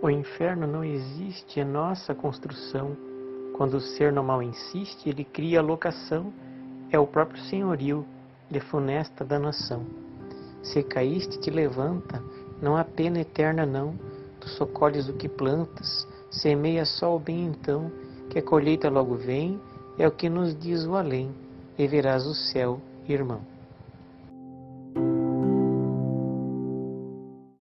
O inferno não existe, é nossa construção. Quando o ser no mal insiste, ele cria a locação, é o próprio senhorio, de funesta danação. Se caíste, te levanta, não há pena eterna não, tu socolhes o que plantas, semeia só o bem então, que a colheita logo vem, é o que nos diz o além, e verás o céu, irmão.